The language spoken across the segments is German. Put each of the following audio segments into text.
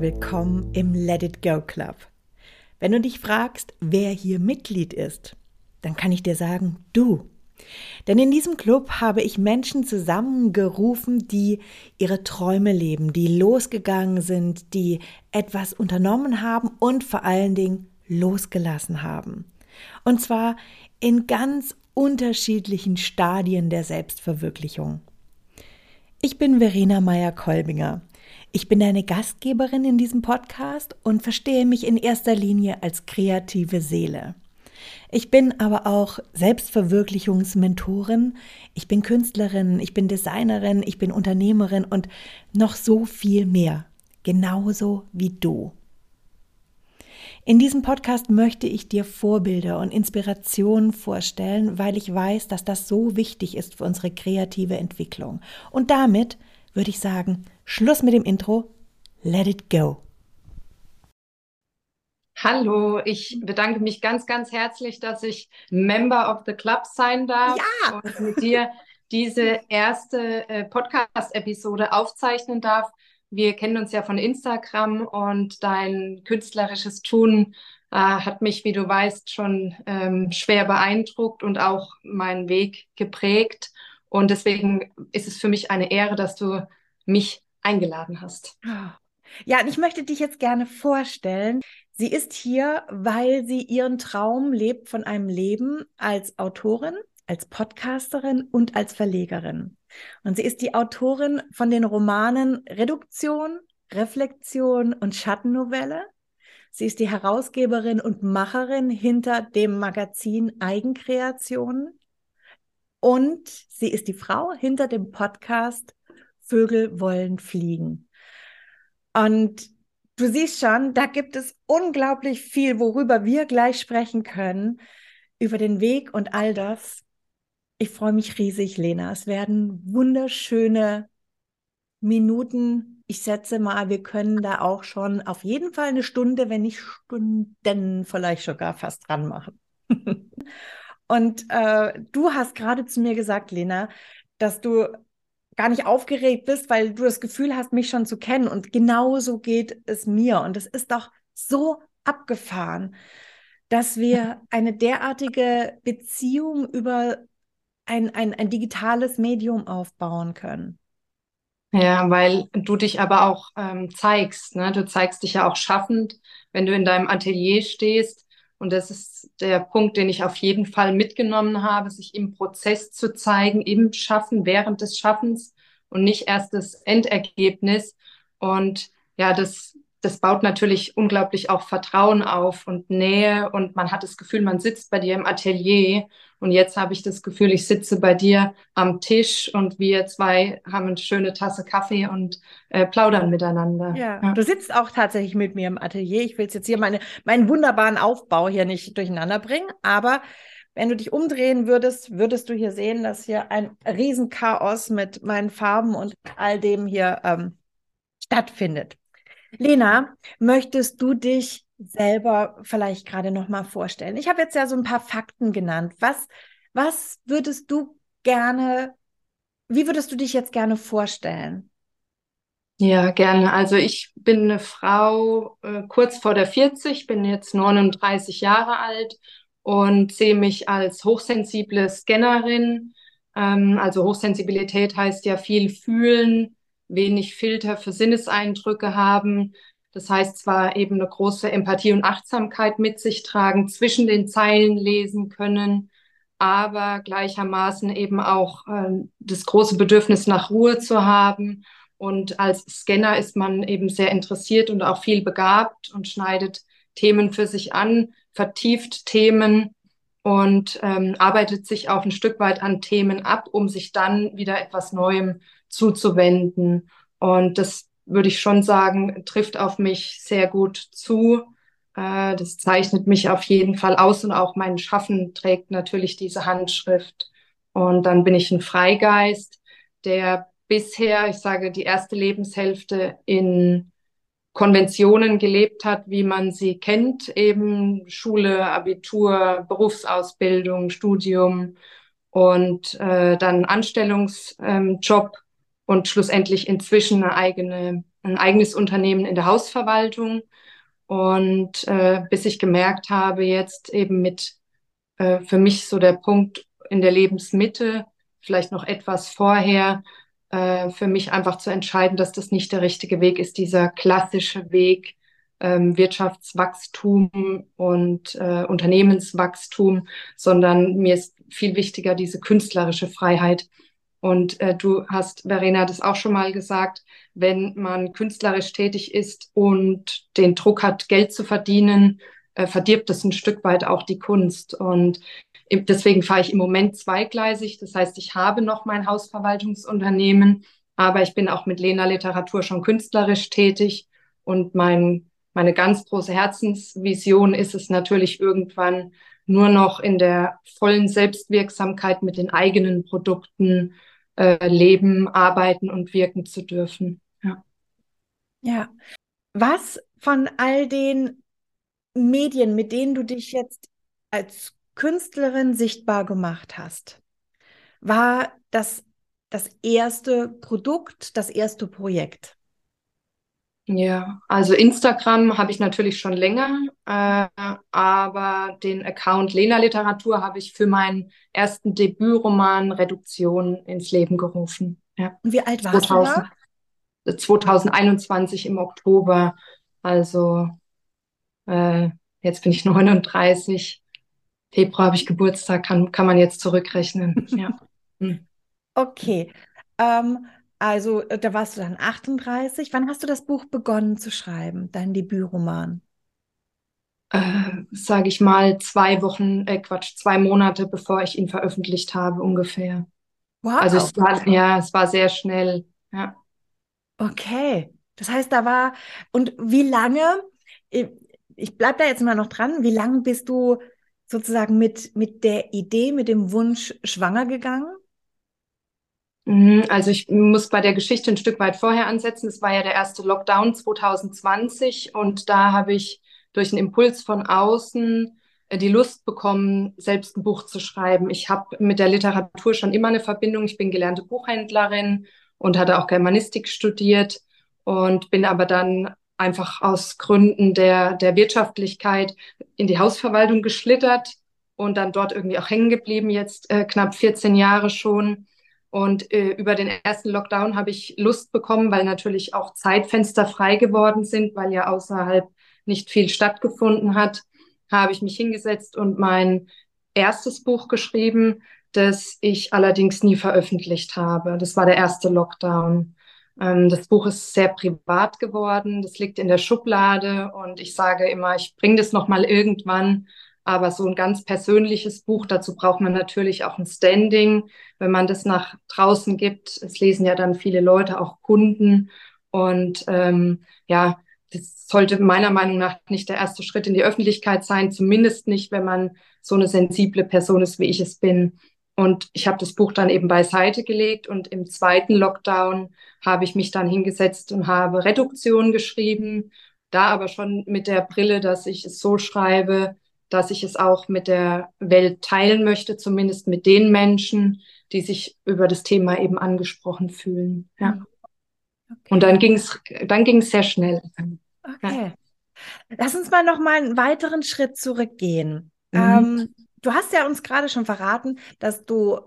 willkommen im Let It Go Club. Wenn du dich fragst, wer hier Mitglied ist, dann kann ich dir sagen, du. Denn in diesem Club habe ich Menschen zusammengerufen, die ihre Träume leben, die losgegangen sind, die etwas unternommen haben und vor allen Dingen losgelassen haben. Und zwar in ganz unterschiedlichen Stadien der Selbstverwirklichung. Ich bin Verena Meyer-Kolbinger. Ich bin deine Gastgeberin in diesem Podcast und verstehe mich in erster Linie als kreative Seele. Ich bin aber auch Selbstverwirklichungsmentorin, ich bin Künstlerin, ich bin Designerin, ich bin Unternehmerin und noch so viel mehr, genauso wie du. In diesem Podcast möchte ich dir Vorbilder und Inspirationen vorstellen, weil ich weiß, dass das so wichtig ist für unsere kreative Entwicklung. Und damit würde ich sagen, Schluss mit dem Intro, let it go. Hallo, ich bedanke mich ganz, ganz herzlich, dass ich Member of the Club sein darf ja. und mit dir diese erste äh, Podcast-Episode aufzeichnen darf. Wir kennen uns ja von Instagram und dein künstlerisches Tun äh, hat mich, wie du weißt, schon ähm, schwer beeindruckt und auch meinen Weg geprägt. Und deswegen ist es für mich eine Ehre, dass du mich eingeladen hast. Ja, und ich möchte dich jetzt gerne vorstellen. Sie ist hier, weil sie ihren Traum lebt von einem Leben als Autorin, als Podcasterin und als Verlegerin. Und sie ist die Autorin von den Romanen Reduktion, Reflexion und Schattennovelle. Sie ist die Herausgeberin und Macherin hinter dem Magazin Eigenkreationen. Und sie ist die Frau hinter dem Podcast Vögel wollen fliegen. Und du siehst schon, da gibt es unglaublich viel, worüber wir gleich sprechen können, über den Weg und all das. Ich freue mich riesig, Lena. Es werden wunderschöne Minuten. Ich setze mal, wir können da auch schon auf jeden Fall eine Stunde, wenn nicht Stunden vielleicht sogar fast dran machen. und äh, du hast gerade zu mir gesagt, Lena, dass du gar nicht aufgeregt bist, weil du das Gefühl hast, mich schon zu kennen. Und genauso geht es mir. Und es ist doch so abgefahren, dass wir eine derartige Beziehung über ein, ein, ein digitales Medium aufbauen können. Ja, weil du dich aber auch ähm, zeigst. Ne? Du zeigst dich ja auch schaffend, wenn du in deinem Atelier stehst. Und das ist der Punkt, den ich auf jeden Fall mitgenommen habe, sich im Prozess zu zeigen, im Schaffen, während des Schaffens und nicht erst das Endergebnis. Und ja, das, das baut natürlich unglaublich auch Vertrauen auf und Nähe und man hat das Gefühl, man sitzt bei dir im Atelier und jetzt habe ich das Gefühl, ich sitze bei dir am Tisch und wir zwei haben eine schöne Tasse Kaffee und äh, plaudern miteinander. Ja, ja, du sitzt auch tatsächlich mit mir im Atelier. Ich will jetzt hier meine, meinen wunderbaren Aufbau hier nicht durcheinander bringen, aber wenn du dich umdrehen würdest, würdest du hier sehen, dass hier ein Riesenchaos mit meinen Farben und all dem hier ähm, stattfindet. Lena, möchtest du dich selber vielleicht gerade noch mal vorstellen? Ich habe jetzt ja so ein paar Fakten genannt. Was, was würdest du gerne, wie würdest du dich jetzt gerne vorstellen? Ja, gerne. Also ich bin eine Frau äh, kurz vor der 40, bin jetzt 39 Jahre alt und sehe mich als hochsensible Scannerin. Ähm, also Hochsensibilität heißt ja viel fühlen, wenig Filter für Sinneseindrücke haben. Das heißt zwar eben eine große Empathie und Achtsamkeit mit sich tragen, zwischen den Zeilen lesen können, aber gleichermaßen eben auch äh, das große Bedürfnis nach Ruhe zu haben. Und als Scanner ist man eben sehr interessiert und auch viel begabt und schneidet Themen für sich an, vertieft Themen und ähm, arbeitet sich auch ein Stück weit an Themen ab, um sich dann wieder etwas Neuem zuzuwenden. Und das würde ich schon sagen, trifft auf mich sehr gut zu. Äh, das zeichnet mich auf jeden Fall aus und auch mein Schaffen trägt natürlich diese Handschrift. Und dann bin ich ein Freigeist, der bisher, ich sage, die erste Lebenshälfte in Konventionen gelebt hat, wie man sie kennt, eben Schule, Abitur, Berufsausbildung, Studium und äh, dann Anstellungsjob ähm, und schlussendlich inzwischen eine eigene ein eigenes Unternehmen in der Hausverwaltung. Und äh, bis ich gemerkt habe, jetzt eben mit äh, für mich so der Punkt in der Lebensmitte, vielleicht noch etwas vorher, äh, für mich einfach zu entscheiden, dass das nicht der richtige Weg ist, dieser klassische Weg, ähm, Wirtschaftswachstum und äh, Unternehmenswachstum, sondern mir ist viel wichtiger diese künstlerische Freiheit. Und äh, du hast, Verena, das auch schon mal gesagt, wenn man künstlerisch tätig ist und den Druck hat, Geld zu verdienen, äh, verdirbt das ein Stück weit auch die Kunst. Und deswegen fahre ich im Moment zweigleisig. Das heißt, ich habe noch mein Hausverwaltungsunternehmen, aber ich bin auch mit Lena Literatur schon künstlerisch tätig. Und mein, meine ganz große Herzensvision ist es natürlich irgendwann nur noch in der vollen Selbstwirksamkeit mit den eigenen Produkten äh, leben, arbeiten und wirken zu dürfen. Ja. ja. Was von all den Medien, mit denen du dich jetzt als Künstlerin sichtbar gemacht hast, war das das erste Produkt, das erste Projekt? Ja, also Instagram habe ich natürlich schon länger, äh, aber den Account Lena Literatur habe ich für meinen ersten Debütroman Reduktion ins Leben gerufen. Ja. Und wie alt warst 2000, du da? 2021 im Oktober. Also äh, jetzt bin ich 39. Februar habe ich Geburtstag, kann, kann man jetzt zurückrechnen. ja. Okay. Ähm, also, äh, da warst du dann 38. Wann hast du das Buch begonnen zu schreiben, dein Debütroman? Äh, Sage ich mal, zwei Wochen, äh, Quatsch, zwei Monate, bevor ich ihn veröffentlicht habe, ungefähr. Wow. Also es war, ja, es war sehr schnell, ja. Okay. Das heißt, da war, und wie lange, ich bleibe da jetzt mal noch dran, wie lange bist du sozusagen mit, mit der Idee, mit dem Wunsch schwanger gegangen? Mhm, also ich muss bei der Geschichte ein Stück weit vorher ansetzen. Es war ja der erste Lockdown 2020 und da habe ich durch einen Impuls von außen äh, die Lust bekommen, selbst ein Buch zu schreiben. Ich habe mit der Literatur schon immer eine Verbindung. Ich bin gelernte Buchhändlerin und hatte auch Germanistik studiert und bin aber dann einfach aus Gründen der, der Wirtschaftlichkeit in die Hausverwaltung geschlittert und dann dort irgendwie auch hängen geblieben, jetzt äh, knapp 14 Jahre schon und äh, über den ersten Lockdown habe ich Lust bekommen, weil natürlich auch Zeitfenster frei geworden sind, weil ja außerhalb nicht viel stattgefunden hat, habe ich mich hingesetzt und mein erstes Buch geschrieben, das ich allerdings nie veröffentlicht habe. Das war der erste Lockdown. Ähm, das Buch ist sehr privat geworden. Das liegt in der Schublade und ich sage immer, ich bringe das noch mal irgendwann aber so ein ganz persönliches Buch, dazu braucht man natürlich auch ein Standing, wenn man das nach draußen gibt. Es lesen ja dann viele Leute, auch Kunden. Und ähm, ja, das sollte meiner Meinung nach nicht der erste Schritt in die Öffentlichkeit sein, zumindest nicht, wenn man so eine sensible Person ist, wie ich es bin. Und ich habe das Buch dann eben beiseite gelegt und im zweiten Lockdown habe ich mich dann hingesetzt und habe Reduktion geschrieben. Da aber schon mit der Brille, dass ich es so schreibe, dass ich es auch mit der Welt teilen möchte, zumindest mit den Menschen, die sich über das Thema eben angesprochen fühlen. Ja. Mhm. Okay. Und dann ging es dann ging's sehr schnell. Okay. Ja. Lass uns mal noch mal einen weiteren Schritt zurückgehen. Mhm. Ähm, du hast ja uns gerade schon verraten, dass du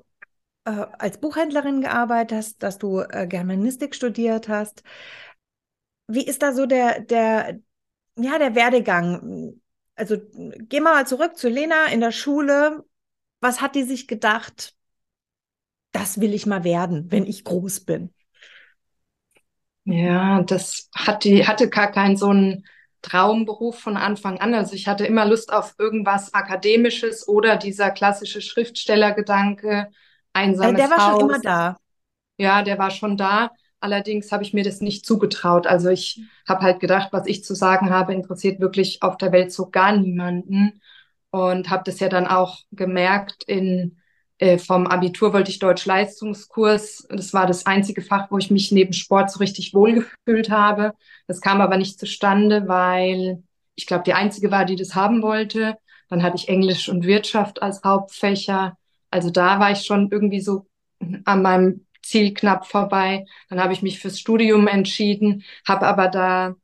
äh, als Buchhändlerin gearbeitet hast, dass du äh, Germanistik studiert hast. Wie ist da so der, der, ja, der Werdegang? Also gehen wir mal zurück zu Lena in der Schule. Was hat die sich gedacht? Das will ich mal werden, wenn ich groß bin. Ja, das hat die, hatte gar keinen so einen Traumberuf von Anfang an. Also ich hatte immer Lust auf irgendwas Akademisches oder dieser klassische Schriftstellergedanke, einsames Der war Haus. schon immer da. Ja, der war schon da. Allerdings habe ich mir das nicht zugetraut. Also ich habe halt gedacht, was ich zu sagen habe, interessiert wirklich auf der Welt so gar niemanden. Und habe das ja dann auch gemerkt in äh, vom Abitur wollte ich Deutsch-Leistungskurs. Das war das einzige Fach, wo ich mich neben Sport so richtig wohlgefühlt habe. Das kam aber nicht zustande, weil ich glaube, die einzige war, die das haben wollte. Dann hatte ich Englisch und Wirtschaft als Hauptfächer. Also da war ich schon irgendwie so an meinem Ziel knapp vorbei. Dann habe ich mich fürs Studium entschieden, habe aber da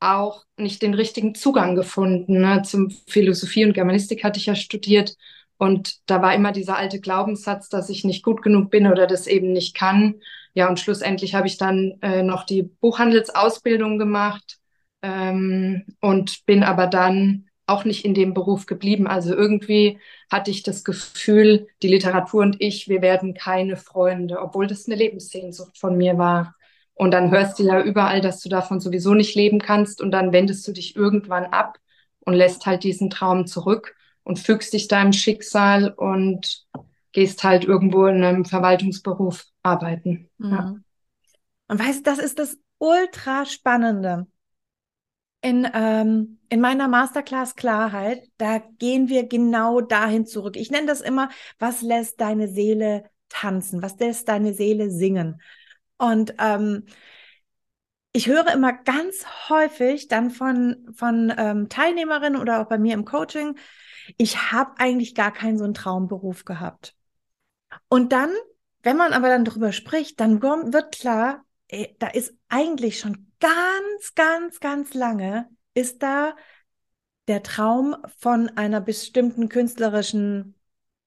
auch nicht den richtigen Zugang gefunden. Ne? Zum Philosophie und Germanistik hatte ich ja studiert und da war immer dieser alte Glaubenssatz, dass ich nicht gut genug bin oder das eben nicht kann. Ja, und schlussendlich habe ich dann äh, noch die Buchhandelsausbildung gemacht ähm, und bin aber dann auch nicht in dem Beruf geblieben. Also irgendwie hatte ich das Gefühl, die Literatur und ich, wir werden keine Freunde, obwohl das eine Lebenssehnsucht von mir war. Und dann hörst du ja überall, dass du davon sowieso nicht leben kannst und dann wendest du dich irgendwann ab und lässt halt diesen Traum zurück und fügst dich deinem Schicksal und gehst halt irgendwo in einem Verwaltungsberuf arbeiten. Mhm. Ja. Und weißt, das ist das ultra spannende. In, ähm, in meiner Masterclass Klarheit, da gehen wir genau dahin zurück. Ich nenne das immer, was lässt deine Seele tanzen? Was lässt deine Seele singen? Und ähm, ich höre immer ganz häufig dann von, von ähm, Teilnehmerinnen oder auch bei mir im Coaching, ich habe eigentlich gar keinen so einen Traumberuf gehabt. Und dann, wenn man aber dann darüber spricht, dann wird klar, ey, da ist eigentlich schon ganz, ganz, ganz lange, ist da der Traum von einer bestimmten künstlerischen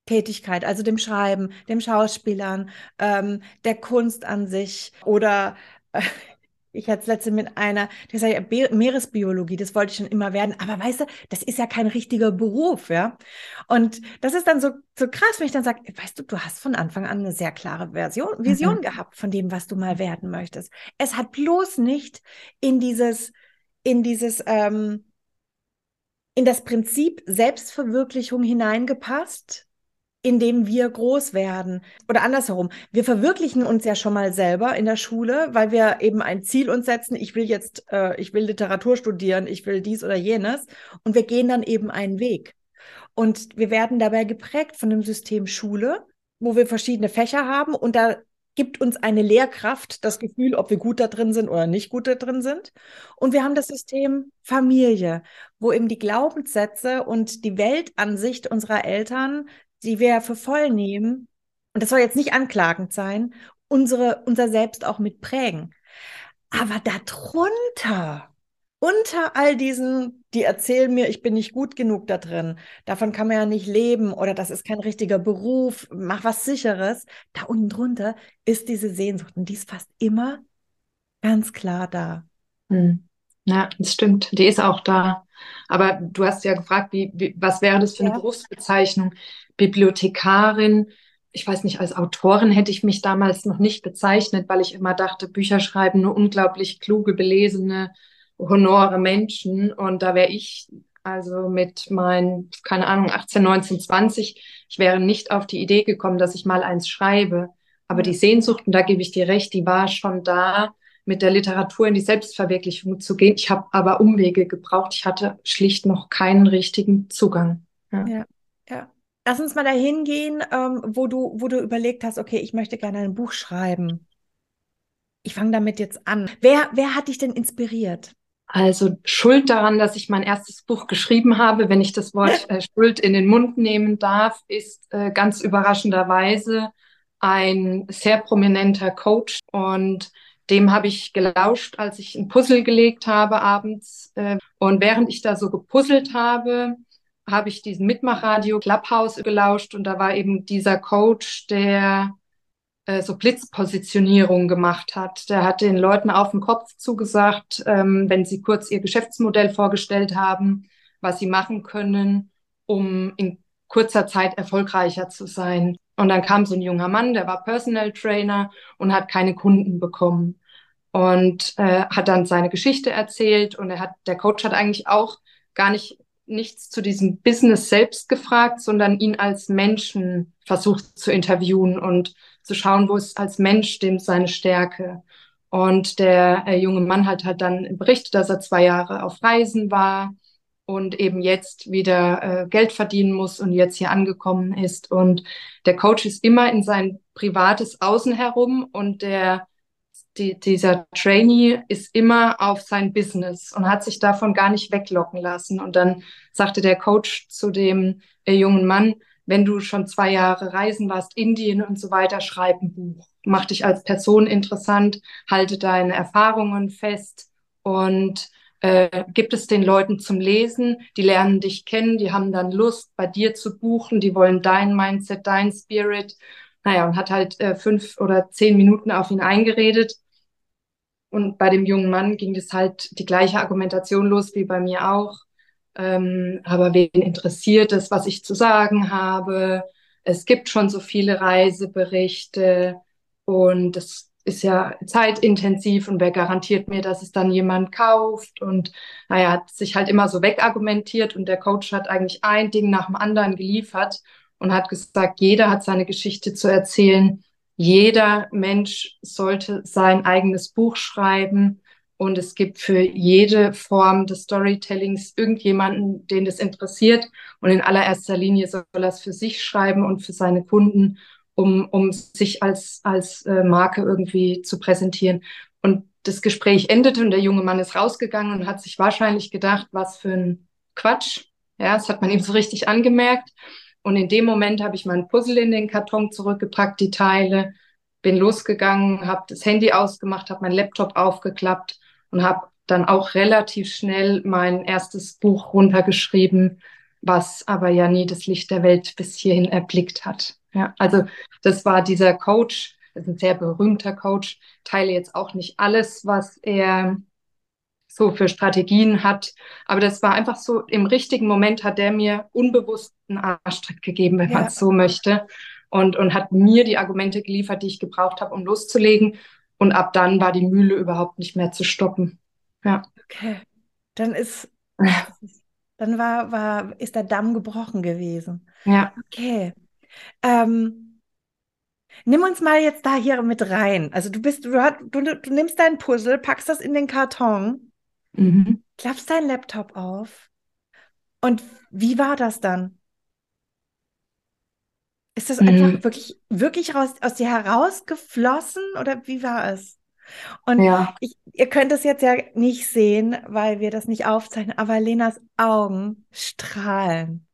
Tätigkeit, also dem Schreiben, dem Schauspielern, ähm, der Kunst an sich oder äh, ich hatte es letzte mit einer, der sagt ja Meeresbiologie, das wollte ich schon immer werden, aber weißt du, das ist ja kein richtiger Beruf, ja. Und das ist dann so, so krass, wenn ich dann sage, weißt du, du hast von Anfang an eine sehr klare Version, Vision mhm. gehabt von dem, was du mal werden möchtest. Es hat bloß nicht in dieses, in dieses, ähm, in das Prinzip Selbstverwirklichung hineingepasst, indem wir groß werden. Oder andersherum, wir verwirklichen uns ja schon mal selber in der Schule, weil wir eben ein Ziel uns setzen, ich will jetzt, äh, ich will Literatur studieren, ich will dies oder jenes. Und wir gehen dann eben einen Weg. Und wir werden dabei geprägt von dem System Schule, wo wir verschiedene Fächer haben und da gibt uns eine Lehrkraft das Gefühl, ob wir gut da drin sind oder nicht gut da drin sind. Und wir haben das System Familie, wo eben die Glaubenssätze und die Weltansicht unserer Eltern die wir für voll nehmen, und das soll jetzt nicht anklagend sein, unsere, unser Selbst auch mit prägen. Aber darunter, unter all diesen, die erzählen mir, ich bin nicht gut genug da drin, davon kann man ja nicht leben oder das ist kein richtiger Beruf, mach was sicheres. Da unten drunter ist diese Sehnsucht und die ist fast immer ganz klar da. Hm. Ja, das stimmt. Die ist auch da. Aber du hast ja gefragt, wie, wie was wäre das für eine ja. Berufsbezeichnung? Bibliothekarin. Ich weiß nicht, als Autorin hätte ich mich damals noch nicht bezeichnet, weil ich immer dachte, Bücher schreiben nur unglaublich kluge, belesene, honore Menschen. Und da wäre ich also mit meinen, keine Ahnung, 18, 19, 20, ich wäre nicht auf die Idee gekommen, dass ich mal eins schreibe. Aber die Sehnsucht, und da gebe ich dir recht, die war schon da, mit der Literatur in die Selbstverwirklichung zu gehen. Ich habe aber Umwege gebraucht. Ich hatte schlicht noch keinen richtigen Zugang. Ja, ja. ja. Lass uns mal dahin gehen, ähm, wo du, wo du überlegt hast, okay, ich möchte gerne ein Buch schreiben. Ich fange damit jetzt an. Wer, wer hat dich denn inspiriert? Also Schuld daran, dass ich mein erstes Buch geschrieben habe, wenn ich das Wort äh, Schuld in den Mund nehmen darf, ist äh, ganz überraschenderweise ein sehr prominenter Coach und dem habe ich gelauscht, als ich ein Puzzle gelegt habe abends. Äh, und während ich da so gepuzzelt habe, habe ich diesen Mitmachradio Clubhouse gelauscht und da war eben dieser Coach, der äh, so Blitzpositionierung gemacht hat. Der hat den Leuten auf den Kopf zugesagt, ähm, wenn sie kurz ihr Geschäftsmodell vorgestellt haben, was sie machen können, um in kurzer Zeit erfolgreicher zu sein. Und dann kam so ein junger Mann, der war Personal Trainer und hat keine Kunden bekommen und äh, hat dann seine Geschichte erzählt und er hat, der Coach hat eigentlich auch gar nicht nichts zu diesem Business selbst gefragt, sondern ihn als Menschen versucht zu interviewen und zu schauen, wo ist als Mensch dem seine Stärke. Und der äh, junge Mann hat halt dann berichtet, dass er zwei Jahre auf Reisen war und eben jetzt wieder äh, Geld verdienen muss und jetzt hier angekommen ist. Und der Coach ist immer in sein privates Außen herum und der die, dieser Trainee ist immer auf sein Business und hat sich davon gar nicht weglocken lassen. Und dann sagte der Coach zu dem äh, jungen Mann, wenn du schon zwei Jahre reisen warst, Indien und so weiter, schreib ein Buch. Mach dich als Person interessant, halte deine Erfahrungen fest und äh, gibt es den Leuten zum Lesen, die lernen dich kennen, die haben dann Lust, bei dir zu buchen, die wollen dein Mindset, dein Spirit. Naja, und hat halt äh, fünf oder zehn Minuten auf ihn eingeredet. Und bei dem jungen Mann ging das halt die gleiche Argumentation los wie bei mir auch. Ähm, aber wen interessiert es, was ich zu sagen habe? Es gibt schon so viele Reiseberichte und es ist ja zeitintensiv und wer garantiert mir, dass es dann jemand kauft? Und naja, hat sich halt immer so wegargumentiert und der Coach hat eigentlich ein Ding nach dem anderen geliefert und hat gesagt, jeder hat seine Geschichte zu erzählen. Jeder Mensch sollte sein eigenes Buch schreiben. Und es gibt für jede Form des Storytellings irgendjemanden, den das interessiert. Und in allererster Linie soll er es für sich schreiben und für seine Kunden um, um sich als, als äh, Marke irgendwie zu präsentieren. Und das Gespräch endete und der junge Mann ist rausgegangen und hat sich wahrscheinlich gedacht, was für ein Quatsch. Ja, das hat man ihm so richtig angemerkt. Und in dem Moment habe ich mein Puzzle in den Karton zurückgepackt, die Teile, bin losgegangen, habe das Handy ausgemacht, habe mein Laptop aufgeklappt und habe dann auch relativ schnell mein erstes Buch runtergeschrieben, was aber ja nie das Licht der Welt bis hierhin erblickt hat. Ja, also das war dieser Coach, das ist ein sehr berühmter Coach, teile jetzt auch nicht alles, was er so für Strategien hat, aber das war einfach so, im richtigen Moment hat der mir unbewusst einen Arschtritt gegeben, wenn ja. man es so möchte, und, und hat mir die Argumente geliefert, die ich gebraucht habe, um loszulegen. Und ab dann war die Mühle überhaupt nicht mehr zu stoppen. Ja. Okay. Dann ist, dann war, war, ist der Damm gebrochen gewesen. Ja. Okay. Ähm, nimm uns mal jetzt da hier mit rein. Also du bist, du, du, du nimmst dein Puzzle, packst das in den Karton, mhm. klappst deinen Laptop auf. Und wie war das dann? Ist das einfach mhm. wirklich, wirklich raus, aus dir herausgeflossen oder wie war es? Und ja. ich, ihr könnt es jetzt ja nicht sehen, weil wir das nicht aufzeichnen, aber Lenas Augen strahlen.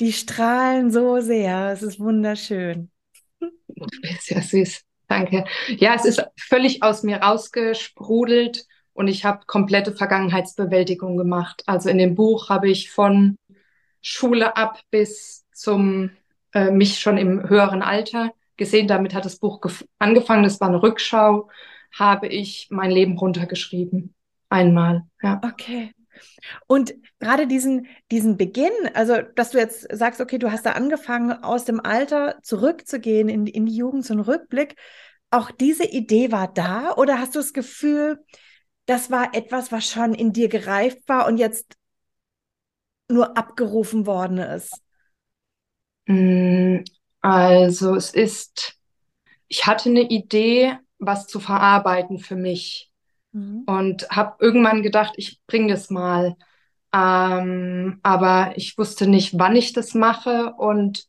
Die strahlen so sehr. Es ist wunderschön. Du bist ja süß. Danke. Ja, es ist völlig aus mir rausgesprudelt und ich habe komplette Vergangenheitsbewältigung gemacht. Also in dem Buch habe ich von Schule ab bis zum äh, mich schon im höheren Alter gesehen. Damit hat das Buch angefangen. Das war eine Rückschau. Habe ich mein Leben runtergeschrieben. Einmal. Ja. Okay. Und gerade diesen, diesen Beginn, also dass du jetzt sagst, okay, du hast da angefangen, aus dem Alter zurückzugehen in, in die Jugend, so ein Rückblick, auch diese Idee war da oder hast du das Gefühl, das war etwas, was schon in dir gereift war und jetzt nur abgerufen worden ist? Mm, also es ist, ich hatte eine Idee, was zu verarbeiten für mich. Mhm. Und habe irgendwann gedacht, ich bringe das mal. Ähm, aber ich wusste nicht, wann ich das mache. Und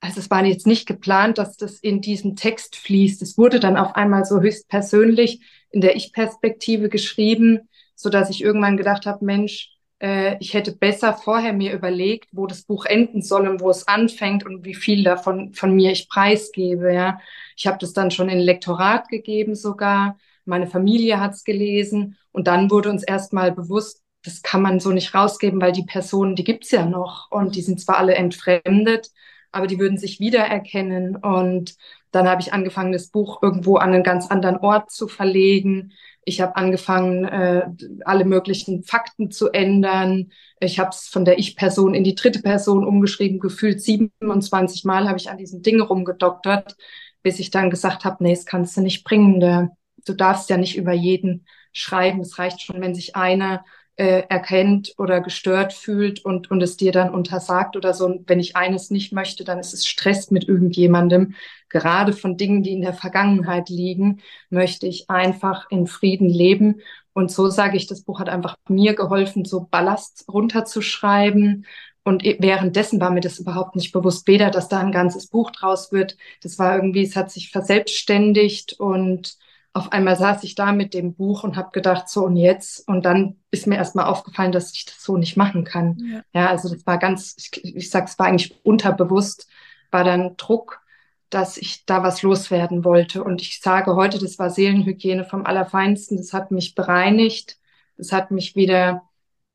also es war jetzt nicht geplant, dass das in diesen Text fließt. Es wurde dann auf einmal so höchst persönlich in der Ich-Perspektive geschrieben, so dass ich irgendwann gedacht habe, Mensch, äh, ich hätte besser vorher mir überlegt, wo das Buch enden soll und wo es anfängt und wie viel davon von mir ich preisgebe. Ja, ich habe das dann schon in Lektorat gegeben sogar meine Familie hat es gelesen und dann wurde uns erstmal bewusst, das kann man so nicht rausgeben, weil die Personen, die gibt's ja noch und die sind zwar alle entfremdet, aber die würden sich wiedererkennen. Und dann habe ich angefangen, das Buch irgendwo an einen ganz anderen Ort zu verlegen. Ich habe angefangen, äh, alle möglichen Fakten zu ändern. Ich habe es von der Ich-Person in die dritte Person umgeschrieben. Gefühlt 27 Mal habe ich an diesem Ding rumgedoktert, bis ich dann gesagt habe, nee, das kannst du nicht bringen. Du darfst ja nicht über jeden schreiben. Es reicht schon, wenn sich einer äh, erkennt oder gestört fühlt und, und es dir dann untersagt oder so. Und wenn ich eines nicht möchte, dann ist es Stress mit irgendjemandem. Gerade von Dingen, die in der Vergangenheit liegen, möchte ich einfach in Frieden leben. Und so sage ich, das Buch hat einfach mir geholfen, so Ballast runterzuschreiben. Und währenddessen war mir das überhaupt nicht bewusst, weder, dass da ein ganzes Buch draus wird. Das war irgendwie, es hat sich verselbstständigt und auf einmal saß ich da mit dem Buch und habe gedacht, so und jetzt. Und dann ist mir erstmal aufgefallen, dass ich das so nicht machen kann. Ja, ja also das war ganz, ich, ich sage, es war eigentlich unterbewusst, war dann Druck, dass ich da was loswerden wollte. Und ich sage heute, das war Seelenhygiene vom Allerfeinsten. Das hat mich bereinigt. Das hat mich wieder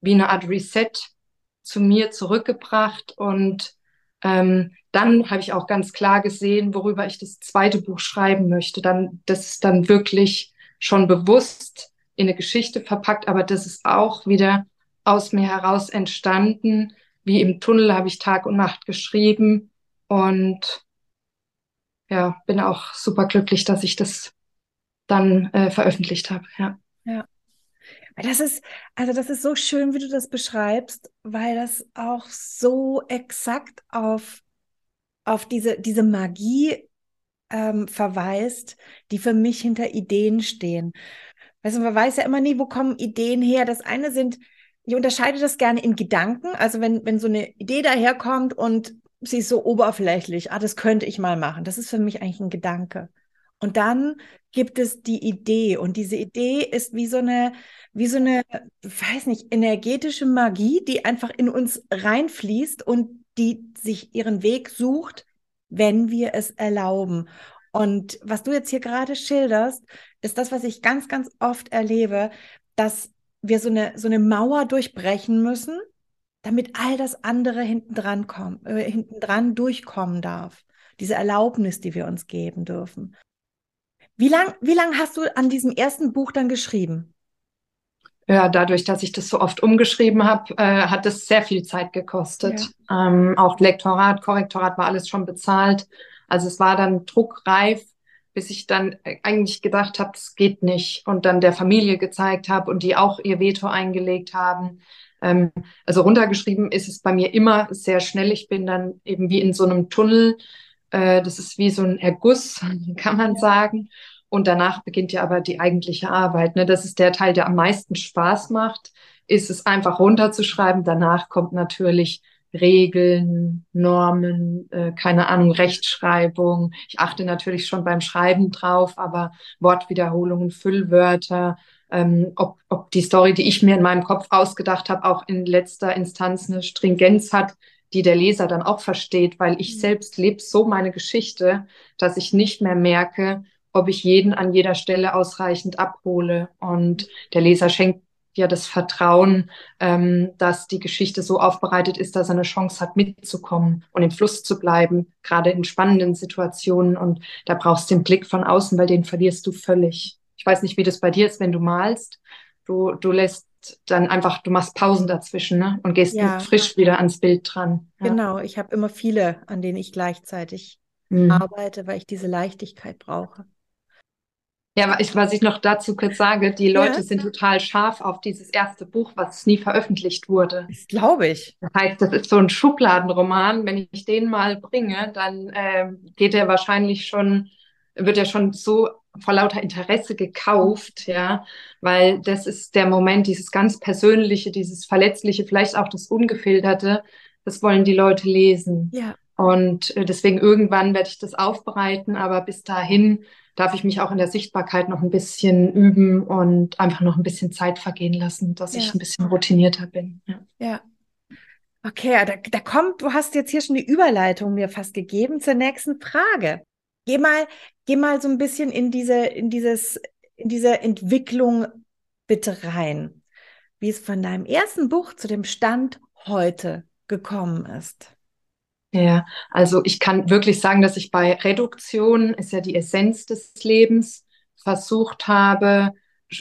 wie eine Art Reset zu mir zurückgebracht. Und ähm, dann habe ich auch ganz klar gesehen, worüber ich das zweite Buch schreiben möchte. Dann, das ist dann wirklich schon bewusst in eine Geschichte verpackt, aber das ist auch wieder aus mir heraus entstanden. Wie im Tunnel habe ich Tag und Nacht geschrieben und ja, bin auch super glücklich, dass ich das dann äh, veröffentlicht habe. Ja. Ja. Das ist, also das ist so schön, wie du das beschreibst, weil das auch so exakt auf, auf diese, diese Magie ähm, verweist, die für mich hinter Ideen stehen. Weißt du, man weiß ja immer nie, wo kommen Ideen her. Das eine sind, ich unterscheide das gerne in Gedanken. Also wenn, wenn so eine Idee daherkommt und sie ist so oberflächlich, ah, das könnte ich mal machen. Das ist für mich eigentlich ein Gedanke. Und dann gibt es die Idee und diese Idee ist wie so eine, wie so eine, weiß nicht, energetische Magie, die einfach in uns reinfließt und die sich ihren Weg sucht, wenn wir es erlauben. Und was du jetzt hier gerade schilderst, ist das, was ich ganz, ganz oft erlebe, dass wir so eine, so eine Mauer durchbrechen müssen, damit all das andere hinten dran äh, hinten durchkommen darf. Diese Erlaubnis, die wir uns geben dürfen. Wie lang, wie lang hast du an diesem ersten Buch dann geschrieben? Ja, dadurch, dass ich das so oft umgeschrieben habe, äh, hat es sehr viel Zeit gekostet. Ja. Ähm, auch Lektorat, Korrektorat war alles schon bezahlt. Also es war dann druckreif, bis ich dann eigentlich gedacht habe, es geht nicht. Und dann der Familie gezeigt habe und die auch ihr Veto eingelegt haben. Ähm, also runtergeschrieben ist es bei mir immer sehr schnell. Ich bin dann eben wie in so einem Tunnel äh, das ist wie so ein Erguss, kann man sagen. Und danach beginnt ja aber die eigentliche Arbeit. Ne? Das ist der Teil, der am meisten Spaß macht, ist es einfach runterzuschreiben. Danach kommt natürlich Regeln, Normen, äh, keine Ahnung, Rechtschreibung. Ich achte natürlich schon beim Schreiben drauf, aber Wortwiederholungen, Füllwörter, ähm, ob, ob die Story, die ich mir in meinem Kopf ausgedacht habe, auch in letzter Instanz eine Stringenz hat, die der Leser dann auch versteht, weil ich mhm. selbst lebe so meine Geschichte, dass ich nicht mehr merke, ob ich jeden an jeder Stelle ausreichend abhole. Und der Leser schenkt ja das Vertrauen, ähm, dass die Geschichte so aufbereitet ist, dass er eine Chance hat, mitzukommen und im Fluss zu bleiben, gerade in spannenden Situationen. Und da brauchst du den Blick von außen, weil den verlierst du völlig. Ich weiß nicht, wie das bei dir ist, wenn du malst. Du, du lässt dann einfach, du machst Pausen dazwischen ne? und gehst ja. frisch wieder ans Bild dran. Ja. Genau, ich habe immer viele, an denen ich gleichzeitig mhm. arbeite, weil ich diese Leichtigkeit brauche. Ja, ich, was ich noch dazu kurz sage, die Leute ja. sind total scharf auf dieses erste Buch, was nie veröffentlicht wurde. Das glaube ich. Das heißt, das ist so ein Schubladenroman. Wenn ich den mal bringe, dann äh, geht er wahrscheinlich schon, wird er schon so vor lauter Interesse gekauft, ja, weil das ist der Moment, dieses ganz Persönliche, dieses Verletzliche, vielleicht auch das Ungefilterte, das wollen die Leute lesen. Ja. Und äh, deswegen irgendwann werde ich das aufbereiten, aber bis dahin darf ich mich auch in der Sichtbarkeit noch ein bisschen üben und einfach noch ein bisschen Zeit vergehen lassen, dass ja. ich ein bisschen routinierter bin. Ja. ja. Okay, da, da kommt, du hast jetzt hier schon die Überleitung mir fast gegeben zur nächsten Frage. Geh mal, geh mal so ein bisschen in diese, in dieses, in diese Entwicklung bitte rein, wie es von deinem ersten Buch zu dem Stand heute gekommen ist. Ja, also ich kann wirklich sagen, dass ich bei Reduktion, ist ja die Essenz des Lebens, versucht habe,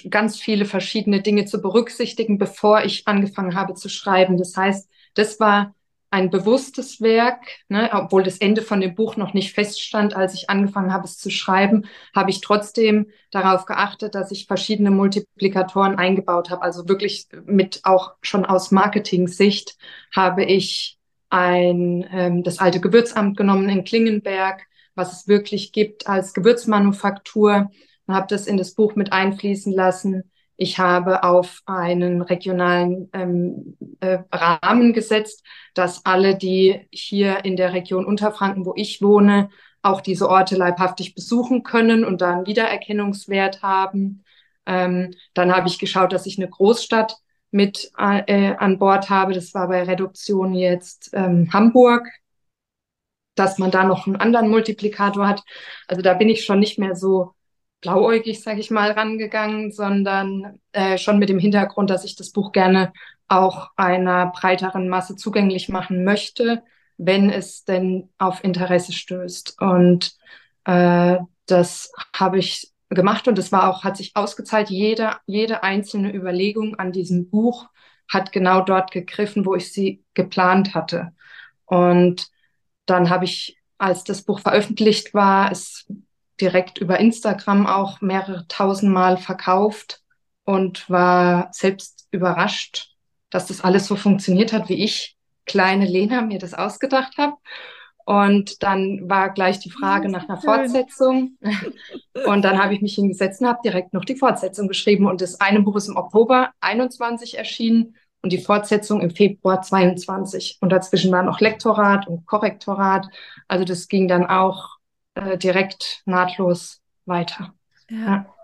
ganz viele verschiedene Dinge zu berücksichtigen, bevor ich angefangen habe zu schreiben. Das heißt, das war ein bewusstes Werk, ne, obwohl das Ende von dem Buch noch nicht feststand, als ich angefangen habe, es zu schreiben, habe ich trotzdem darauf geachtet, dass ich verschiedene Multiplikatoren eingebaut habe. Also wirklich mit auch schon aus Marketing-Sicht habe ich ein ähm, das alte Gewürzamt genommen in Klingenberg, was es wirklich gibt als Gewürzmanufaktur und habe das in das Buch mit einfließen lassen. Ich habe auf einen regionalen ähm, äh, Rahmen gesetzt, dass alle, die hier in der Region Unterfranken, wo ich wohne, auch diese Orte leibhaftig besuchen können und da einen Wiedererkennungswert haben. Ähm, dann habe ich geschaut, dass ich eine Großstadt mit äh, an Bord habe. Das war bei Reduktion jetzt ähm, Hamburg, dass man da noch einen anderen Multiplikator hat. Also da bin ich schon nicht mehr so blauäugig, sage ich mal, rangegangen, sondern äh, schon mit dem Hintergrund, dass ich das Buch gerne auch einer breiteren Masse zugänglich machen möchte, wenn es denn auf Interesse stößt. Und äh, das habe ich gemacht und es war auch, hat sich ausgezahlt. Jede, jede einzelne Überlegung an diesem Buch hat genau dort gegriffen, wo ich sie geplant hatte. Und dann habe ich, als das Buch veröffentlicht war, es direkt über Instagram auch mehrere tausendmal verkauft und war selbst überrascht, dass das alles so funktioniert hat, wie ich, kleine Lena, mir das ausgedacht habe. Und dann war gleich die Frage nach einer Fortsetzung. Und dann habe ich mich hingesetzt und habe direkt noch die Fortsetzung geschrieben. Und das eine Buch ist im Oktober 21 erschienen und die Fortsetzung im Februar 22. Und dazwischen war noch Lektorat und Korrektorat. Also das ging dann auch äh, direkt nahtlos weiter. Ja. ja.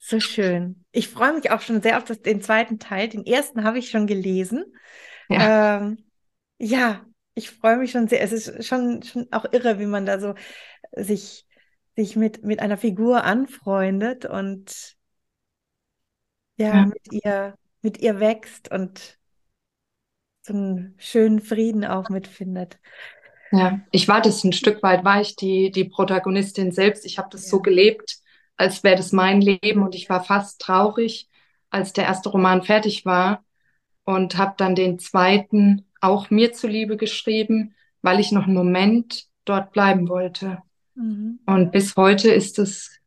So schön. Ich freue mich auch schon sehr auf das, den zweiten Teil. Den ersten habe ich schon gelesen. Ja. Ähm, ja, ich freue mich schon sehr. Es ist schon, schon auch irre, wie man da so sich, sich mit, mit einer Figur anfreundet und ja, ja. mit ihr, mit ihr wächst und so einen schönen Frieden auch mitfindet. Ja, ich war das ein Stück weit, war ich die, die Protagonistin selbst. Ich habe das ja. so gelebt, als wäre das mein Leben und ich war fast traurig, als der erste Roman fertig war und habe dann den zweiten auch mir zuliebe geschrieben, weil ich noch einen Moment dort bleiben wollte. Mhm. Und bis heute ist es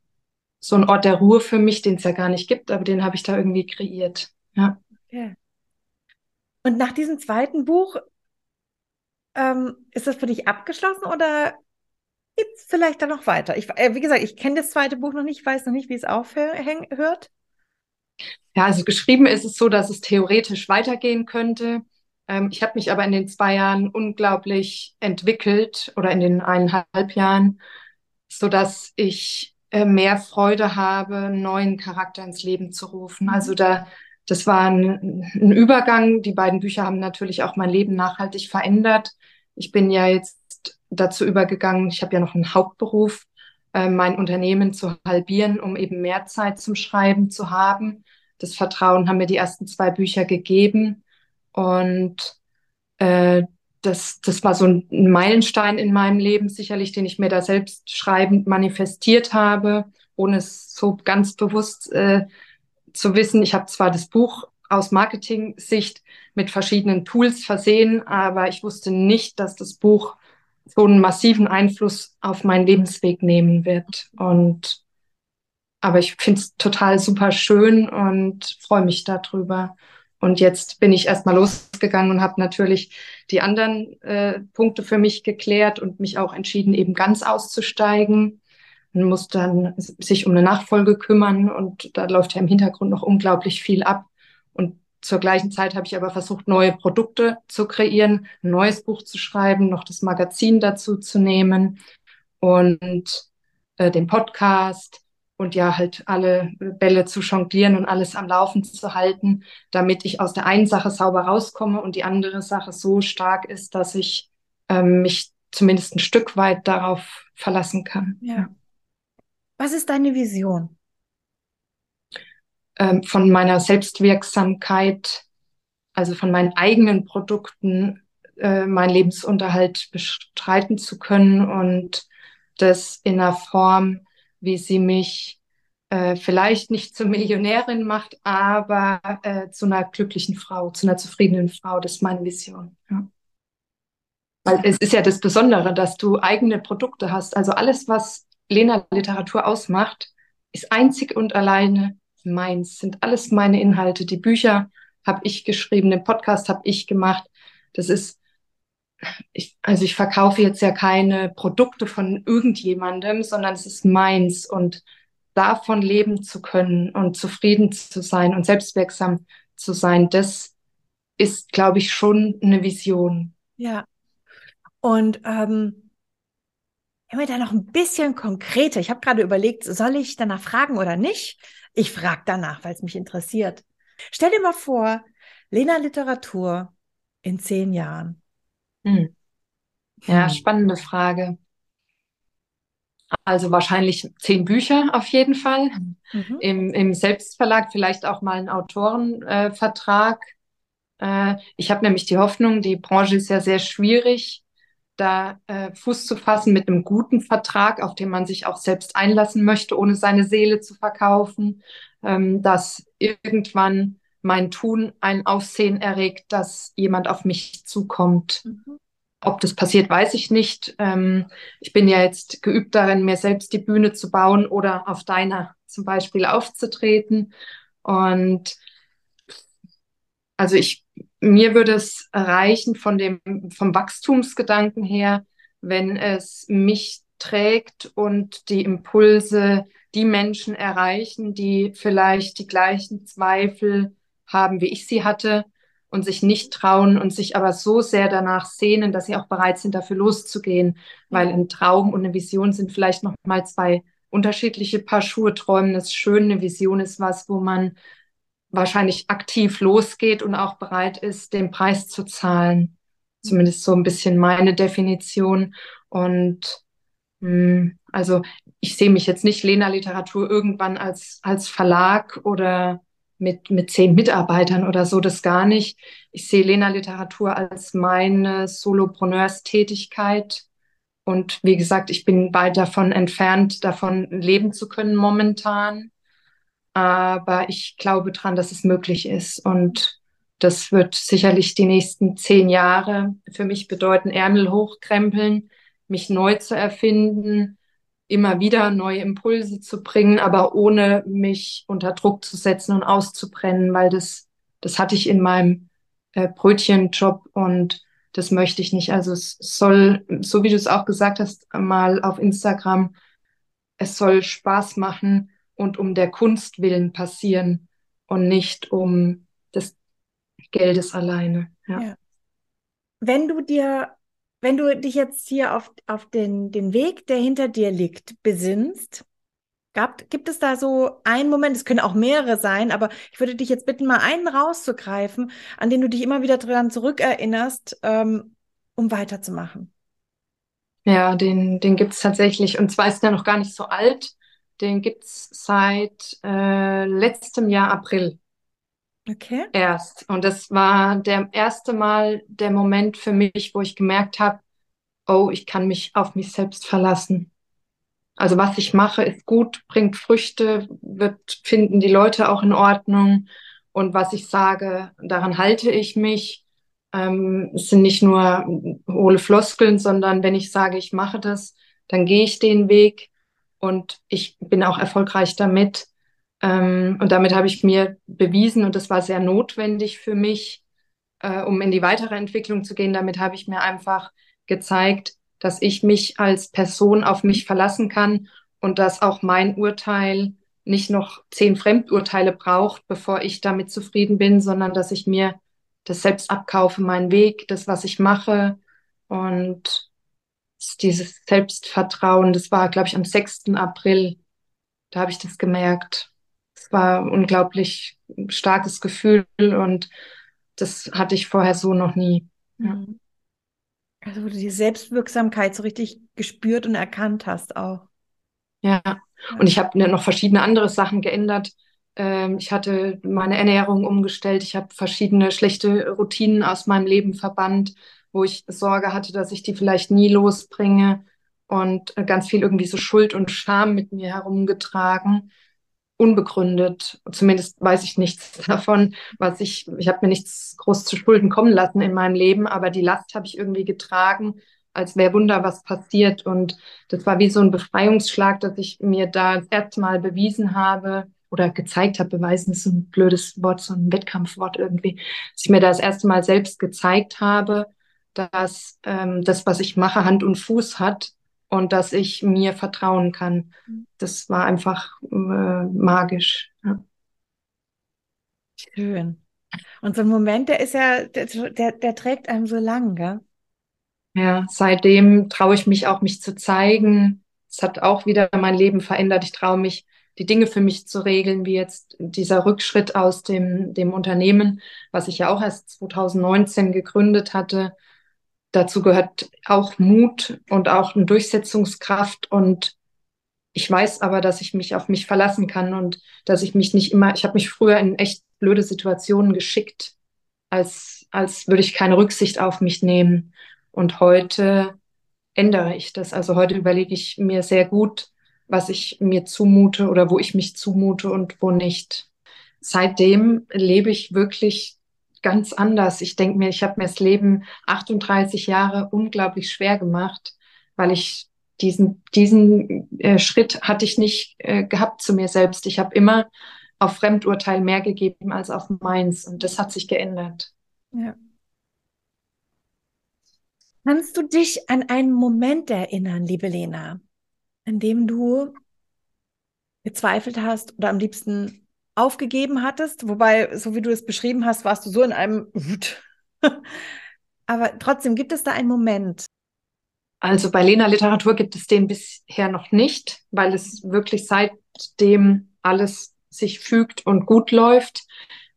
so ein Ort der Ruhe für mich, den es ja gar nicht gibt, aber den habe ich da irgendwie kreiert. Ja. Okay. Und nach diesem zweiten Buch, ähm, ist das für dich abgeschlossen oder geht es vielleicht dann noch weiter? Ich, äh, wie gesagt, ich kenne das zweite Buch noch nicht, weiß noch nicht, wie es aufhört. Ja, also geschrieben ist es so, dass es theoretisch weitergehen könnte. Ähm, ich habe mich aber in den zwei Jahren unglaublich entwickelt oder in den eineinhalb Jahren, so dass ich äh, mehr Freude habe, einen neuen Charakter ins Leben zu rufen. Also mhm. da, das war ein, ein Übergang. Die beiden Bücher haben natürlich auch mein Leben nachhaltig verändert. Ich bin ja jetzt dazu übergegangen, ich habe ja noch einen Hauptberuf, äh, mein Unternehmen zu halbieren, um eben mehr Zeit zum Schreiben zu haben. Das Vertrauen haben mir die ersten zwei Bücher gegeben. Und äh, das, das war so ein Meilenstein in meinem Leben, sicherlich, den ich mir da selbst schreibend manifestiert habe, ohne es so ganz bewusst äh, zu wissen. Ich habe zwar das Buch aus Marketing-Sicht mit verschiedenen Tools versehen, aber ich wusste nicht, dass das Buch so einen massiven Einfluss auf meinen Lebensweg nehmen wird. Und aber ich finde es total super schön und freue mich darüber. Und jetzt bin ich erstmal losgegangen und habe natürlich die anderen äh, Punkte für mich geklärt und mich auch entschieden, eben ganz auszusteigen. Man muss dann sich um eine Nachfolge kümmern und da läuft ja im Hintergrund noch unglaublich viel ab. Und zur gleichen Zeit habe ich aber versucht, neue Produkte zu kreieren, ein neues Buch zu schreiben, noch das Magazin dazu zu nehmen und äh, den Podcast und ja halt alle Bälle zu jonglieren und alles am Laufen zu halten, damit ich aus der einen Sache sauber rauskomme und die andere Sache so stark ist, dass ich ähm, mich zumindest ein Stück weit darauf verlassen kann. Ja. Was ist deine Vision? Ähm, von meiner Selbstwirksamkeit, also von meinen eigenen Produkten, äh, meinen Lebensunterhalt bestreiten zu können und das in einer Form, wie sie mich äh, vielleicht nicht zur Millionärin macht, aber äh, zu einer glücklichen Frau, zu einer zufriedenen Frau. Das ist meine Vision. Ja. Weil es ist ja das Besondere, dass du eigene Produkte hast. Also alles, was Lena Literatur ausmacht, ist einzig und alleine meins, sind alles meine Inhalte. Die Bücher habe ich geschrieben, den Podcast habe ich gemacht. Das ist ich, also ich verkaufe jetzt ja keine Produkte von irgendjemandem, sondern es ist meins und davon leben zu können und zufrieden zu sein und selbstwirksam zu sein, das ist, glaube ich, schon eine Vision. Ja. Und ähm, immer da noch ein bisschen konkreter. Ich habe gerade überlegt, soll ich danach fragen oder nicht? Ich frage danach, weil es mich interessiert. Stell dir mal vor, Lena Literatur in zehn Jahren. Hm. Ja, hm. spannende Frage. Also wahrscheinlich zehn Bücher auf jeden Fall. Mhm. Im, Im Selbstverlag vielleicht auch mal einen Autorenvertrag. Äh, äh, ich habe nämlich die Hoffnung, die Branche ist ja sehr schwierig, da äh, Fuß zu fassen mit einem guten Vertrag, auf den man sich auch selbst einlassen möchte, ohne seine Seele zu verkaufen, ähm, dass irgendwann mein Tun ein Aufsehen erregt, dass jemand auf mich zukommt. Mhm. Ob das passiert, weiß ich nicht. Ähm, ich bin ja jetzt geübt darin, mir selbst die Bühne zu bauen oder auf deiner zum Beispiel aufzutreten. Und also ich, mir würde es reichen von dem, vom Wachstumsgedanken her, wenn es mich trägt und die Impulse die Menschen erreichen, die vielleicht die gleichen Zweifel haben, wie ich sie hatte und sich nicht trauen und sich aber so sehr danach sehnen, dass sie auch bereit sind, dafür loszugehen, weil ein Traum und eine Vision sind vielleicht noch mal zwei unterschiedliche Paar Schuhe. Träumen ist schön, eine Vision ist was, wo man wahrscheinlich aktiv losgeht und auch bereit ist, den Preis zu zahlen. Zumindest so ein bisschen meine Definition. Und mh, hm, also ich sehe mich jetzt nicht Lena Literatur irgendwann als, als Verlag oder mit, mit zehn Mitarbeitern oder so, das gar nicht. Ich sehe Lena Literatur als meine Solopreneurs-Tätigkeit. Und wie gesagt, ich bin weit davon entfernt, davon leben zu können momentan. Aber ich glaube dran, dass es möglich ist. Und das wird sicherlich die nächsten zehn Jahre für mich bedeuten, Ärmel hochkrempeln, mich neu zu erfinden, immer wieder neue Impulse zu bringen, aber ohne mich unter Druck zu setzen und auszubrennen, weil das, das hatte ich in meinem äh, Brötchenjob und das möchte ich nicht. Also es soll, so wie du es auch gesagt hast, mal auf Instagram, es soll Spaß machen und um der Kunst willen passieren und nicht um des Geldes alleine. Ja. ja. Wenn du dir wenn du dich jetzt hier auf, auf den, den Weg, der hinter dir liegt, besinnst, gab, gibt es da so einen Moment, es können auch mehrere sein, aber ich würde dich jetzt bitten, mal einen rauszugreifen, an den du dich immer wieder dran zurückerinnerst, ähm, um weiterzumachen. Ja, den, den gibt es tatsächlich. Und zwar ist der noch gar nicht so alt. Den gibt es seit äh, letztem Jahr April. Okay. Erst. Und das war der erste Mal der Moment für mich, wo ich gemerkt habe, oh, ich kann mich auf mich selbst verlassen. Also was ich mache, ist gut, bringt Früchte, wird, finden die Leute auch in Ordnung. Und was ich sage, daran halte ich mich. Ähm, es sind nicht nur hohle Floskeln, sondern wenn ich sage, ich mache das, dann gehe ich den Weg und ich bin auch erfolgreich damit. Ähm, und damit habe ich mir bewiesen, und das war sehr notwendig für mich, äh, um in die weitere Entwicklung zu gehen. Damit habe ich mir einfach gezeigt, dass ich mich als Person auf mich verlassen kann und dass auch mein Urteil nicht noch zehn Fremdurteile braucht, bevor ich damit zufrieden bin, sondern dass ich mir das selbst abkaufe, meinen Weg, das, was ich mache. Und dieses Selbstvertrauen, das war, glaube ich, am 6. April, da habe ich das gemerkt war ein unglaublich starkes Gefühl und das hatte ich vorher so noch nie. Ja. Mhm. Also wo du die Selbstwirksamkeit so richtig gespürt und erkannt hast auch. Ja, und ich habe noch verschiedene andere Sachen geändert. Ähm, ich hatte meine Ernährung umgestellt. Ich habe verschiedene schlechte Routinen aus meinem Leben verbannt, wo ich Sorge hatte, dass ich die vielleicht nie losbringe und äh, ganz viel irgendwie so Schuld und Scham mit mir herumgetragen unbegründet. Zumindest weiß ich nichts davon, was ich, ich habe mir nichts groß zu Schulden kommen lassen in meinem Leben, aber die Last habe ich irgendwie getragen, als wäre Wunder was passiert. Und das war wie so ein Befreiungsschlag, dass ich mir da das erste Mal bewiesen habe oder gezeigt habe, beweisen ist so ein blödes Wort, so ein Wettkampfwort irgendwie, dass ich mir da das erste Mal selbst gezeigt habe, dass ähm, das, was ich mache, Hand und Fuß hat und dass ich mir vertrauen kann. Das war einfach äh, magisch. Ja. Schön. Und so ein Moment, der ist ja, der, der, der trägt einem so lang, gell? Ja, seitdem traue ich mich auch, mich zu zeigen. Es hat auch wieder mein Leben verändert. Ich traue mich, die Dinge für mich zu regeln, wie jetzt dieser Rückschritt aus dem, dem Unternehmen, was ich ja auch erst 2019 gegründet hatte. Dazu gehört auch Mut und auch eine Durchsetzungskraft. Und ich weiß aber, dass ich mich auf mich verlassen kann und dass ich mich nicht immer, ich habe mich früher in echt blöde Situationen geschickt, als, als würde ich keine Rücksicht auf mich nehmen. Und heute ändere ich das. Also heute überlege ich mir sehr gut, was ich mir zumute oder wo ich mich zumute und wo nicht. Seitdem lebe ich wirklich ganz anders. Ich denke mir, ich habe mir das Leben 38 Jahre unglaublich schwer gemacht, weil ich diesen, diesen äh, Schritt hatte ich nicht äh, gehabt zu mir selbst. Ich habe immer auf Fremdurteil mehr gegeben als auf meins und das hat sich geändert. Ja. Kannst du dich an einen Moment erinnern, liebe Lena, an dem du gezweifelt hast oder am liebsten aufgegeben hattest? Wobei, so wie du es beschrieben hast, warst du so in einem Wut. Aber trotzdem gibt es da einen Moment. Also bei Lena Literatur gibt es den bisher noch nicht, weil es wirklich seitdem alles sich fügt und gut läuft.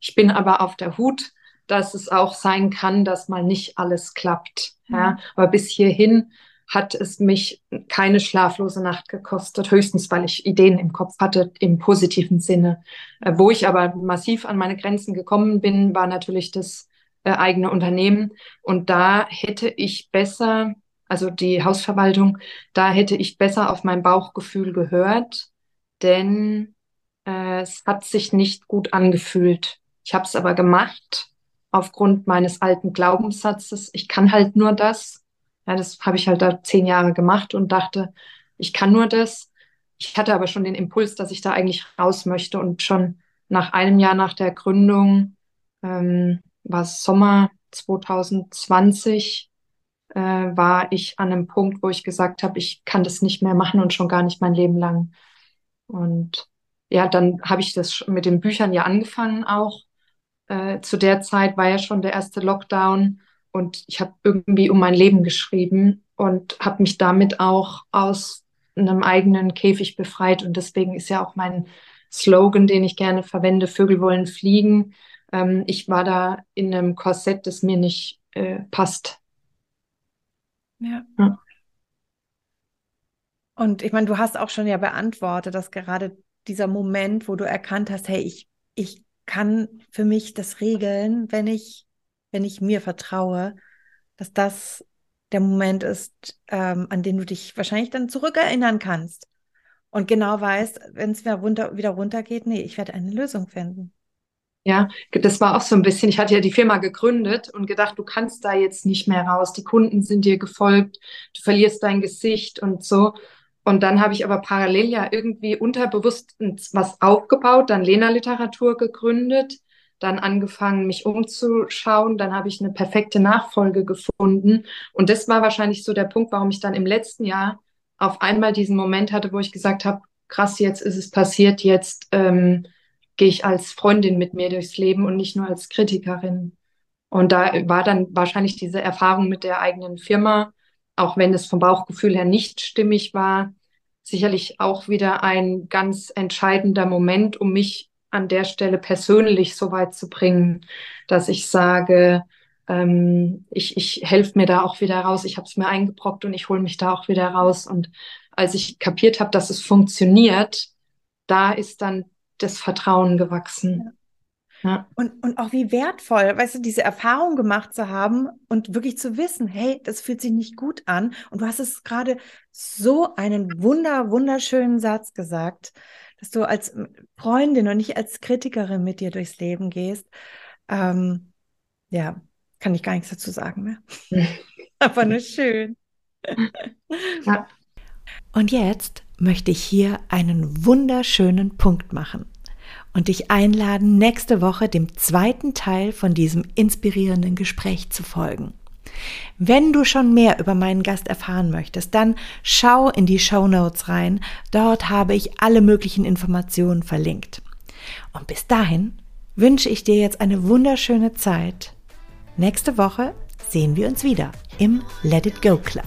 Ich bin aber auf der Hut, dass es auch sein kann, dass mal nicht alles klappt. Ja, mhm. aber bis hierhin hat es mich keine schlaflose Nacht gekostet, höchstens weil ich Ideen im Kopf hatte im positiven Sinne. Äh, wo ich aber massiv an meine Grenzen gekommen bin, war natürlich das äh, eigene Unternehmen. Und da hätte ich besser, also die Hausverwaltung, da hätte ich besser auf mein Bauchgefühl gehört, denn äh, es hat sich nicht gut angefühlt. Ich habe es aber gemacht aufgrund meines alten Glaubenssatzes, ich kann halt nur das. Ja, das habe ich halt da zehn Jahre gemacht und dachte, ich kann nur das. Ich hatte aber schon den Impuls, dass ich da eigentlich raus möchte und schon nach einem Jahr nach der Gründung, ähm, war es Sommer 2020, äh, war ich an einem Punkt, wo ich gesagt habe, ich kann das nicht mehr machen und schon gar nicht mein Leben lang. Und ja, dann habe ich das mit den Büchern ja angefangen auch äh, zu der Zeit war ja schon der erste Lockdown und ich habe irgendwie um mein Leben geschrieben und habe mich damit auch aus einem eigenen Käfig befreit. Und deswegen ist ja auch mein Slogan, den ich gerne verwende, Vögel wollen fliegen. Ähm, ich war da in einem Korsett, das mir nicht äh, passt. Ja. ja. Und ich meine, du hast auch schon ja beantwortet, dass gerade dieser Moment, wo du erkannt hast, hey, ich, ich kann für mich das regeln, wenn ich, wenn ich mir vertraue, dass das der Moment ist, ähm, an den du dich wahrscheinlich dann zurückerinnern kannst. Und genau weißt, wenn es wieder runter, wieder runtergeht, nee, ich werde eine Lösung finden. Ja, das war auch so ein bisschen, ich hatte ja die Firma gegründet und gedacht, du kannst da jetzt nicht mehr raus. Die Kunden sind dir gefolgt, du verlierst dein Gesicht und so. Und dann habe ich aber parallel ja irgendwie unterbewusst was aufgebaut, dann Lena-Literatur gegründet, dann angefangen, mich umzuschauen, dann habe ich eine perfekte Nachfolge gefunden. Und das war wahrscheinlich so der Punkt, warum ich dann im letzten Jahr auf einmal diesen Moment hatte, wo ich gesagt habe, krass, jetzt ist es passiert, jetzt ähm, gehe ich als Freundin mit mir durchs Leben und nicht nur als Kritikerin. Und da war dann wahrscheinlich diese Erfahrung mit der eigenen Firma auch wenn es vom Bauchgefühl her nicht stimmig war, sicherlich auch wieder ein ganz entscheidender Moment, um mich an der Stelle persönlich so weit zu bringen, dass ich sage, ähm, ich, ich helfe mir da auch wieder raus, ich habe es mir eingebrockt und ich hole mich da auch wieder raus. Und als ich kapiert habe, dass es funktioniert, da ist dann das Vertrauen gewachsen. Ja. Und, und auch wie wertvoll, weißt du, diese Erfahrung gemacht zu haben und wirklich zu wissen, hey, das fühlt sich nicht gut an. Und du hast es gerade so einen wunder, wunderschönen Satz gesagt, dass du als Freundin und nicht als Kritikerin mit dir durchs Leben gehst. Ähm, ja, kann ich gar nichts dazu sagen mehr. Aber nur schön. Ja. Und jetzt möchte ich hier einen wunderschönen Punkt machen und dich einladen, nächste Woche dem zweiten Teil von diesem inspirierenden Gespräch zu folgen. Wenn du schon mehr über meinen Gast erfahren möchtest, dann schau in die Show Notes rein. Dort habe ich alle möglichen Informationen verlinkt. Und bis dahin wünsche ich dir jetzt eine wunderschöne Zeit. Nächste Woche sehen wir uns wieder im Let It Go Club.